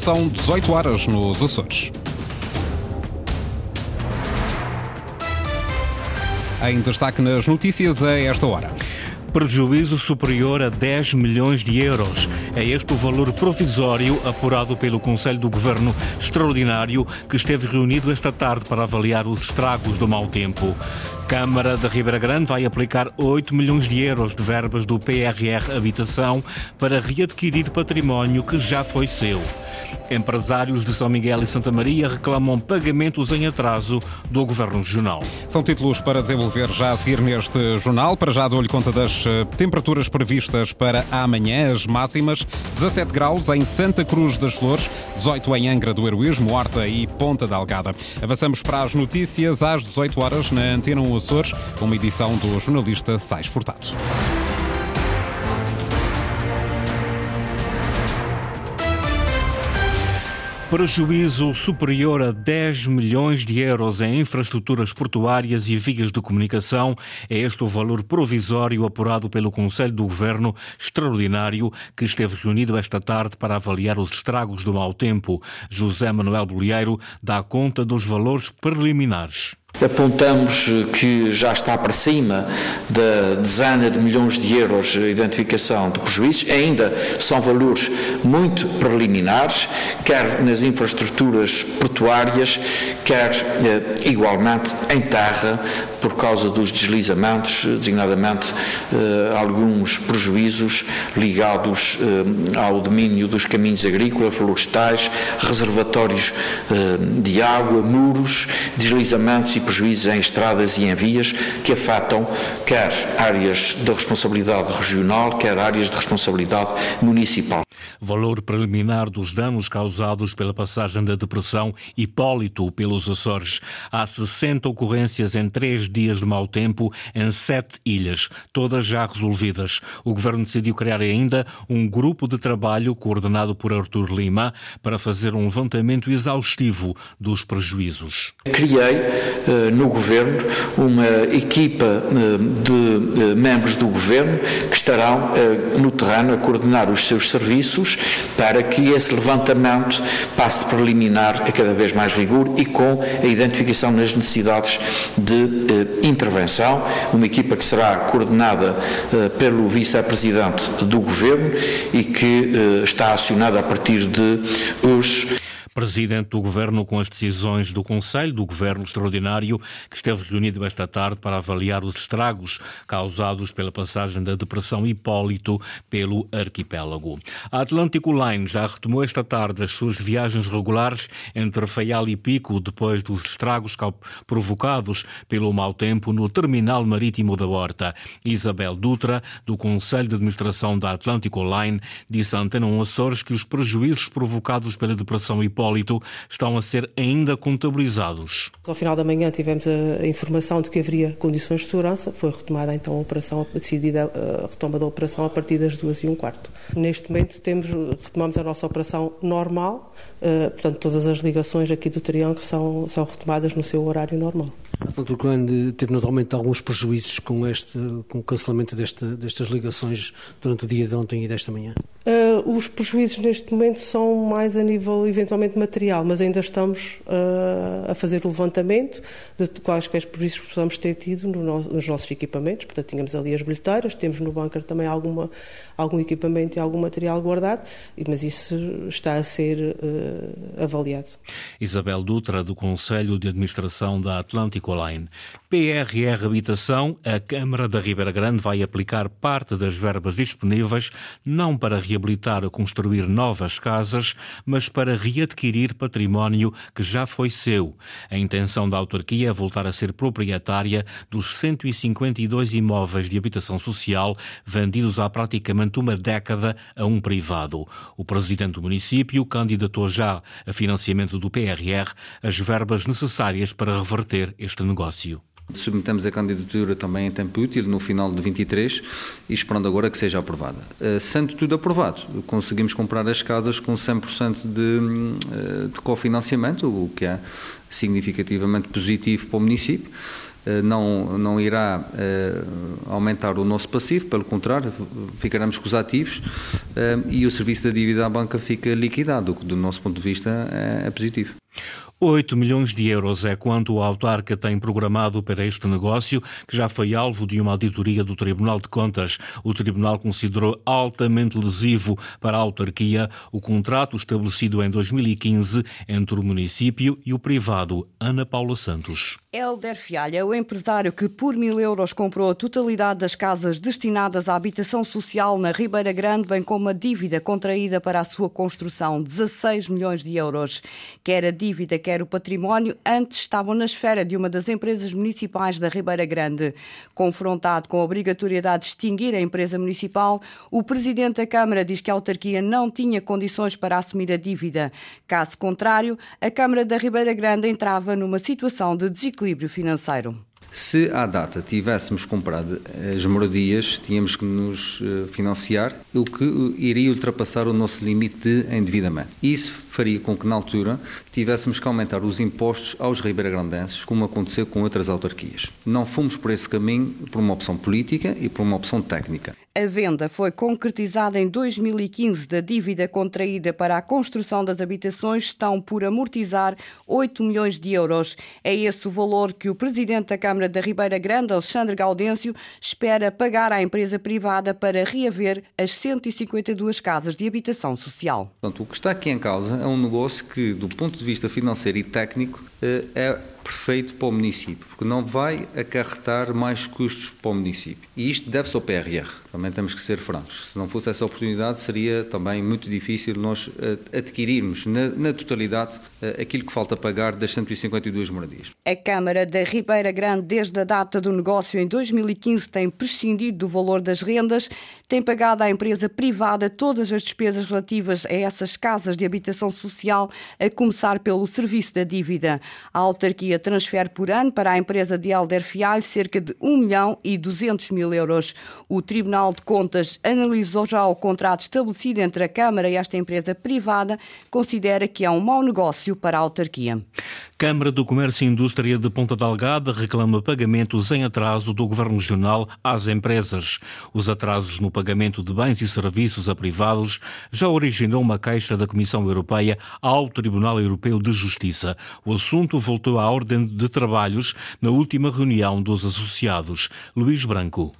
são 18 horas nos Açores. Em destaque nas notícias a esta hora. Prejuízo superior a 10 milhões de euros. É este o valor provisório apurado pelo Conselho do Governo Extraordinário que esteve reunido esta tarde para avaliar os estragos do mau tempo. Câmara da Ribeira Grande vai aplicar 8 milhões de euros de verbas do PRR Habitação para readquirir património que já foi seu. Empresários de São Miguel e Santa Maria reclamam pagamentos em atraso do Governo Regional. São títulos para desenvolver já a seguir neste jornal. Para já dou-lhe conta das eh, temperaturas previstas para amanhã. As máximas: 17 graus em Santa Cruz das Flores, 18 em Angra do Heroísmo, Horta e Ponta da Algada. Avançamos para as notícias às 18 horas na Antena 1 Açores, uma edição do jornalista Sais Furtado. Prejuízo superior a 10 milhões de euros em infraestruturas portuárias e vias de comunicação é este o valor provisório apurado pelo Conselho do Governo Extraordinário que esteve reunido esta tarde para avaliar os estragos do mau tempo. José Manuel Bolieiro dá conta dos valores preliminares. Apontamos que já está para cima da dezena de milhões de euros de identificação de prejuízos. Ainda são valores muito preliminares, quer nas infraestruturas portuárias, quer eh, igualmente em terra, por causa dos deslizamentos, designadamente eh, alguns prejuízos ligados eh, ao domínio dos caminhos agrícolas, florestais, reservatórios eh, de água, muros, deslizamentos e prejuízos em estradas e em vias que afetam quer áreas de responsabilidade regional, quer áreas de responsabilidade municipal. Valor preliminar dos danos causados pela passagem da depressão Hipólito pelos Açores. Há 60 ocorrências em três dias de mau tempo em sete ilhas, todas já resolvidas. O governo decidiu criar ainda um grupo de trabalho coordenado por Artur Lima para fazer um levantamento exaustivo dos prejuízos. Criei no governo uma equipa eh, de eh, membros do governo que estarão no terreno a coordenar os seus serviços para que esse levantamento passe de preliminar a cada vez mais rigor e com a identificação das necessidades de intervenção, uma equipa que será coordenada pelo vice-presidente do governo e que está acionada a partir de hoje presidente do Governo com as decisões do Conselho do Governo Extraordinário, que esteve reunido esta tarde para avaliar os estragos causados pela passagem da Depressão Hipólito pelo arquipélago. A Atlântico Line já retomou esta tarde as suas viagens regulares entre Faial e Pico depois dos estragos provocados pelo mau tempo no terminal marítimo da Horta. Isabel Dutra, do Conselho de Administração da Atlântico Line, disse à Antena Açores que os prejuízos provocados pela Depressão Hipólito Hipólito estão a ser ainda contabilizados. Ao final da manhã tivemos a informação de que haveria condições de segurança, foi retomada então a operação, decidida a retoma da operação a partir das duas e um quarto. Neste momento temos, retomamos a nossa operação normal, eh, portanto todas as ligações aqui do Triângulo são, são retomadas no seu horário normal. A Grande teve naturalmente alguns prejuízos com, este, com o cancelamento deste, destas ligações durante o dia de ontem e desta manhã? Uh, os prejuízos neste momento são mais a nível eventualmente material, mas ainda estamos uh, a fazer o levantamento de quaisquer prejuízos que possamos ter tido no, nos nossos equipamentos. Portanto, tínhamos ali as bilheteiras, temos no bunker também alguma, algum equipamento e algum material guardado, mas isso está a ser uh, avaliado. Isabel Dutra, do Conselho de Administração da Atlântico Line. PRR Habitação, a Câmara da Ribeira Grande vai aplicar parte das verbas disponíveis não para reabilitar ou construir novas casas, mas para readquirir património que já foi seu. A intenção da autarquia é voltar a ser proprietária dos 152 imóveis de habitação social vendidos há praticamente uma década a um privado. O presidente do município candidatou já a financiamento do PRR as verbas necessárias para reverter este negócio. Submetemos a candidatura também em tempo útil, no final de 23, e esperando agora que seja aprovada. Uh, sendo tudo aprovado, conseguimos comprar as casas com 100% de, uh, de cofinanciamento, o que é significativamente positivo para o município. não, não irá aumentar o nosso passivo, pelo contrário, ficaremos com os ativos e o serviço da dívida à banca fica liquidado, o que do nosso ponto de vista é, é positivo. 8 milhões de euros é quanto o autarca tem programado para este negócio, que já foi alvo de uma auditoria do Tribunal de Contas. O Tribunal considerou altamente lesivo para a autarquia o contrato estabelecido em 2015 entre o município e o privado. Ana Paula Santos. Helder Fialha, o empresário que por mil euros comprou a totalidade das casas destinadas à habitação social na Ribeira Grande, bem como a dívida contraída para a sua construção, 16 milhões de euros. Quer a dívida, quer o património, antes estavam na esfera de uma das empresas municipais da Ribeira Grande. Confrontado com a obrigatoriedade de extinguir a empresa municipal, o presidente da Câmara diz que a autarquia não tinha condições para assumir a dívida. Caso contrário, a Câmara da Ribeira Grande entrava numa situação de desequilíbrio equilíbrio financeiro. Se à data tivéssemos comprado as moradias, tínhamos que nos eh, financiar, o que iria ultrapassar o nosso limite de endividamento. Isso faria com que, na altura, tivéssemos que aumentar os impostos aos ribeiragrandenses, como aconteceu com outras autarquias. Não fomos por esse caminho por uma opção política e por uma opção técnica. A venda foi concretizada em 2015 da dívida contraída para a construção das habitações estão por amortizar 8 milhões de euros. É esse o valor que o presidente da Câmara da Ribeira Grande, Alexandre Gaudêncio, espera pagar à empresa privada para reaver as 152 casas de habitação social. Portanto, o que está aqui em causa é um negócio que, do ponto de vista financeiro e técnico, é perfeito para o município, porque não vai acarretar mais custos para o município. E isto deve-se ao PRR, também temos que ser francos. Se não fosse essa oportunidade, seria também muito difícil nós eh, adquirirmos na, na totalidade eh, aquilo que falta pagar das 152 moradias. A Câmara da Ribeira Grande, desde a data do negócio em 2015, tem prescindido do valor das rendas, tem pagado à empresa privada todas as despesas relativas a essas casas de habitação social, a começar pelo serviço da dívida. A autarquia transfere por ano para a empresa de Helder Fialho cerca de 1 milhão e 200 mil euros. O Tribunal de Contas analisou já o contrato estabelecido entre a Câmara e esta empresa privada, considera que é um mau negócio para a autarquia. Câmara do Comércio e Indústria de Ponta Delgada reclama pagamentos em atraso do Governo Regional às empresas. Os atrasos no pagamento de bens e serviços a privados já originou uma queixa da Comissão Europeia ao Tribunal Europeu de Justiça. O assunto voltou à ordem de trabalhos na última reunião dos associados. Luís Branco.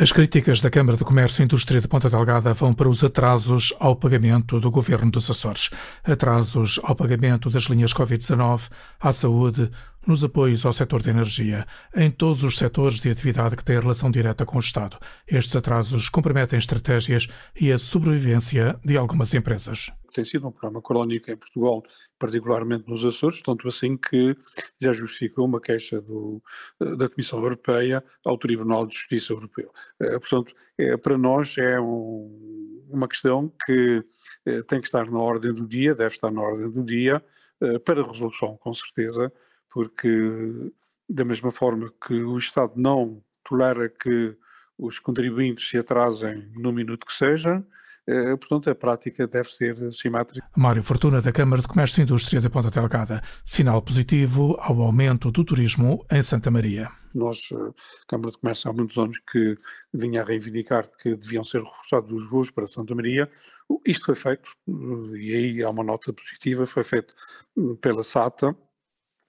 As críticas da Câmara de Comércio e Indústria de Ponta Delgada vão para os atrasos ao pagamento do Governo dos Açores. Atrasos ao pagamento das linhas Covid-19, à saúde, nos apoios ao setor de energia, em todos os setores de atividade que têm relação direta com o Estado. Estes atrasos comprometem estratégias e a sobrevivência de algumas empresas. Tem sido um programa crónico em Portugal, particularmente nos Açores, tanto assim que já justificou uma queixa do, da Comissão Europeia ao Tribunal de Justiça Europeu. Eh, portanto, é, para nós é um, uma questão que eh, tem que estar na ordem do dia, deve estar na ordem do dia, eh, para resolução, com certeza, porque da mesma forma que o Estado não tolera que os contribuintes se atrasem no minuto que seja, eh, portanto, a prática deve ser simétrica. Mário Fortuna, da Câmara de Comércio e Indústria da Ponta Delgada. Sinal positivo ao aumento do turismo em Santa Maria. Nós, eh, Câmara de Comércio, há muitos anos que vinha a reivindicar que deviam ser reforçados os voos para Santa Maria. Isto foi feito, e aí há uma nota positiva, foi feito pela SATA,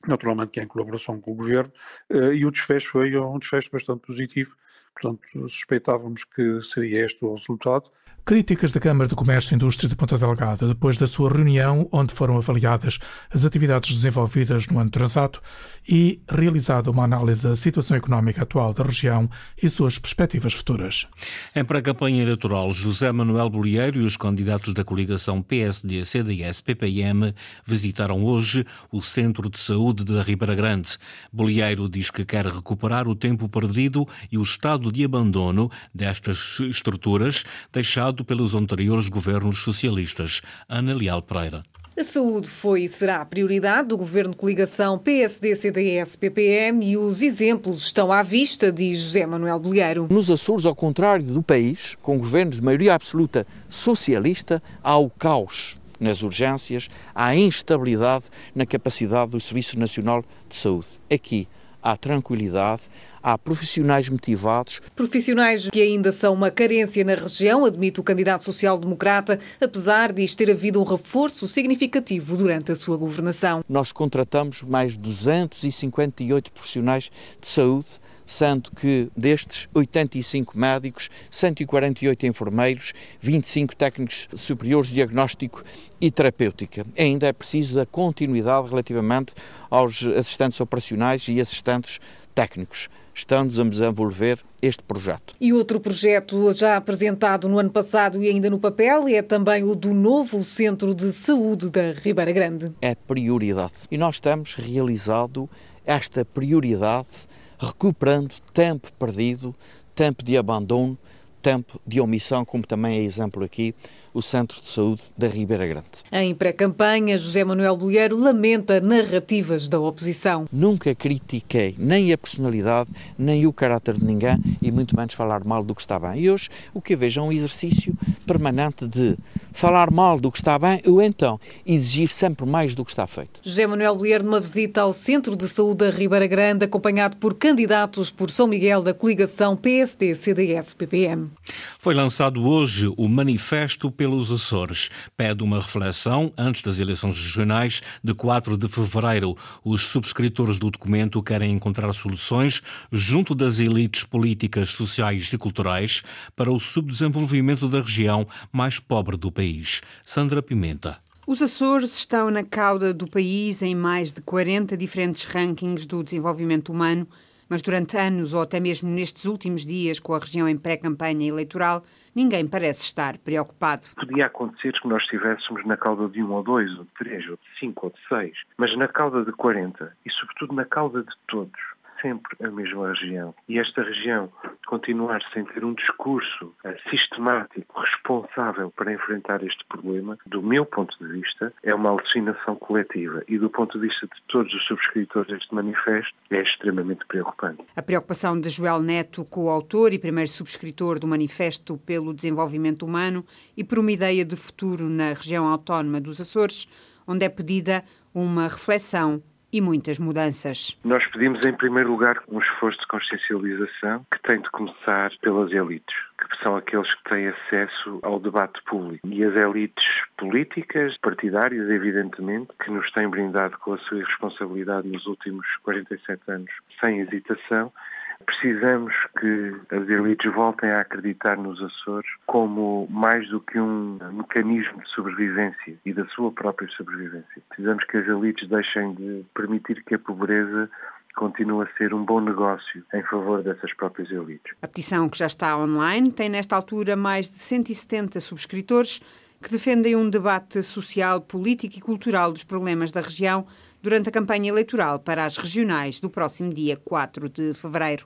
naturalmente que é em colaboração com o Governo, eh, e o desfecho foi um desfecho bastante positivo, portanto suspeitávamos que seria este o resultado. Críticas da Câmara de Comércio e Indústria de Ponta Delgada depois da sua reunião, onde foram avaliadas as atividades desenvolvidas no ano transato e realizada uma análise da situação económica atual da região e suas perspectivas futuras. Em pré-campanha eleitoral, José Manuel Bolieiro e os candidatos da coligação PSD, CDS, PPM visitaram hoje o Centro de Saúde da Ribeira Grande. Bolieiro diz que quer recuperar o tempo perdido e o estado de abandono destas estruturas deixado pelos anteriores governos socialistas. Ana Leal Pereira. A saúde foi e será a prioridade do governo de coligação PSD-CDS-PPM e os exemplos estão à vista, diz José Manuel Bolheiro. Nos Açores, ao contrário do país, com governos de maioria absoluta socialista, há o caos nas urgências, há instabilidade na capacidade do Serviço Nacional de Saúde. Aqui há tranquilidade, há profissionais motivados. Profissionais que ainda são uma carência na região, admite o candidato social-democrata, apesar de ter havido um reforço significativo durante a sua governação. Nós contratamos mais 258 profissionais de saúde sendo que destes 85 médicos, 148 enfermeiros, 25 técnicos superiores de diagnóstico e terapêutica. Ainda é preciso a continuidade relativamente aos assistentes operacionais e assistentes técnicos. Estamos a desenvolver este projeto. E outro projeto já apresentado no ano passado e ainda no papel é também o do novo Centro de Saúde da Ribeira Grande. É prioridade. E nós temos realizado esta prioridade recuperando tempo perdido, tempo de abandono, tempo de omissão, como também é exemplo aqui o Centro de Saúde da Ribeira Grande. Em pré-campanha, José Manuel Bolheiro lamenta narrativas da oposição. Nunca critiquei nem a personalidade, nem o caráter de ninguém e muito menos falar mal do que está bem. E hoje o que eu vejo é um exercício permanente de falar mal do que está bem ou então exigir sempre mais do que está feito. José Manuel Bolheiro numa visita ao Centro de Saúde da Ribeira Grande, acompanhado por candidatos por São Miguel da coligação PSD-CDS-PPM. Foi lançado hoje o Manifesto pelos Açores. Pede uma reflexão antes das eleições regionais de 4 de fevereiro. Os subscritores do documento querem encontrar soluções junto das elites políticas, sociais e culturais para o subdesenvolvimento da região mais pobre do país. Sandra Pimenta. Os Açores estão na cauda do país em mais de 40 diferentes rankings do desenvolvimento humano mas durante anos, ou até mesmo nestes últimos dias, com a região em pré-campanha eleitoral, ninguém parece estar preocupado. Podia acontecer que nós estivéssemos na cauda de um ou dois, ou de três, ou de cinco, ou de seis, mas na cauda de 40 e, sobretudo, na cauda de todos sempre a mesma região. E esta região continuar sem ter um discurso eh, sistemático, responsável para enfrentar este problema, do meu ponto de vista, é uma alucinação coletiva. E do ponto de vista de todos os subscritores deste manifesto, é extremamente preocupante. A preocupação de Joel Neto, coautor e primeiro subscritor do Manifesto pelo Desenvolvimento Humano e por uma ideia de futuro na região autónoma dos Açores, onde é pedida uma reflexão e muitas mudanças. Nós pedimos, em primeiro lugar, um esforço de consciencialização que tem de começar pelas elites, que são aqueles que têm acesso ao debate público. E as elites políticas, partidárias, evidentemente, que nos têm brindado com a sua irresponsabilidade nos últimos 47 anos, sem hesitação, Precisamos que as elites voltem a acreditar nos Açores como mais do que um mecanismo de sobrevivência e da sua própria sobrevivência. Precisamos que as elites deixem de permitir que a pobreza continue a ser um bom negócio em favor dessas próprias elites. A petição que já está online tem nesta altura mais de 170 subscritores que defendem um debate social, político e cultural dos problemas da região durante a campanha eleitoral para as regionais do próximo dia 4 de fevereiro.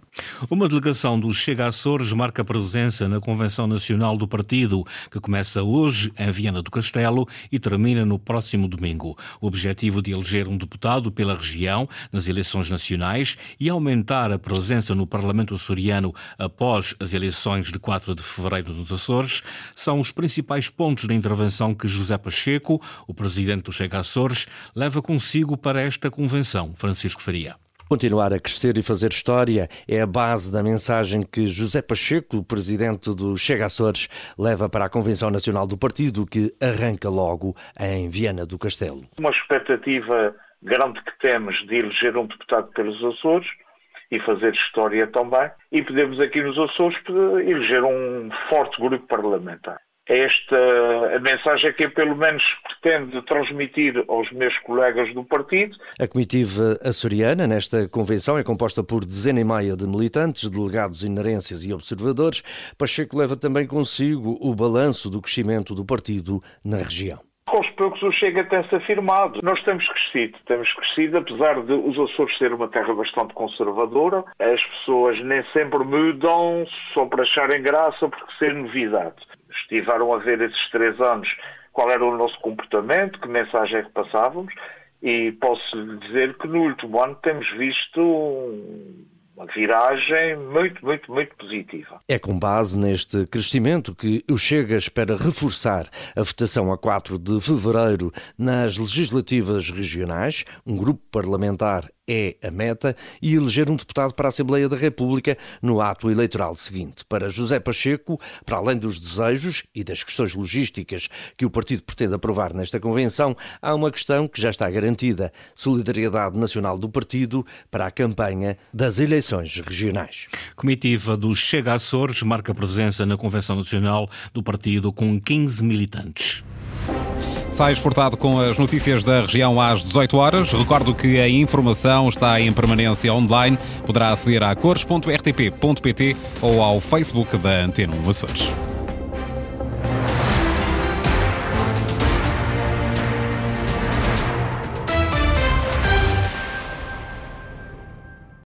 Uma delegação do Chega Açores marca presença na Convenção Nacional do Partido, que começa hoje em Viana do Castelo e termina no próximo domingo. O objetivo de eleger um deputado pela região nas eleições nacionais e aumentar a presença no Parlamento açoriano após as eleições de 4 de fevereiro nos Açores são os principais pontos da intervenção que José Pacheco, o presidente do Chega Açores, leva consigo para esta convenção, Francisco Faria. Continuar a crescer e fazer história é a base da mensagem que José Pacheco, presidente do Chega Açores, leva para a Convenção Nacional do Partido, que arranca logo em Viana do Castelo. Uma expectativa grande que temos de eleger um deputado pelos Açores e fazer história também, e podemos aqui nos Açores eleger um forte grupo parlamentar esta a mensagem que eu pelo menos pretendo transmitir aos meus colegas do partido. A comitiva açoriana nesta convenção é composta por dezena e meia de militantes, delegados inerências e observadores. Pacheco leva também consigo o balanço do crescimento do partido na região aos poucos o Chega tem-se afirmado. Nós temos crescido, temos crescido, apesar de os Açores ser uma terra bastante conservadora, as pessoas nem sempre mudam só para acharem graça porque ser novidade estiveram a ver esses três anos qual era o nosso comportamento, que mensagem é que passávamos, e posso dizer que no último ano temos visto uma viragem muito, muito, muito positiva. É com base neste crescimento que o Chega espera reforçar a votação a 4 de fevereiro nas legislativas regionais. Um grupo parlamentar é a meta e eleger um deputado para a Assembleia da República no ato eleitoral seguinte. Para José Pacheco, para além dos desejos e das questões logísticas que o partido pretende aprovar nesta convenção, há uma questão que já está garantida: solidariedade nacional do partido para a campanha das eleições regionais. Comitiva do Chega Açores marca presença na Convenção Nacional do partido com 15 militantes. Sai exportado com as notícias da região às 18 horas. Recordo que a informação está em permanência online. Poderá aceder a cores.rtp.pt ou ao Facebook da Antena 1 Açores.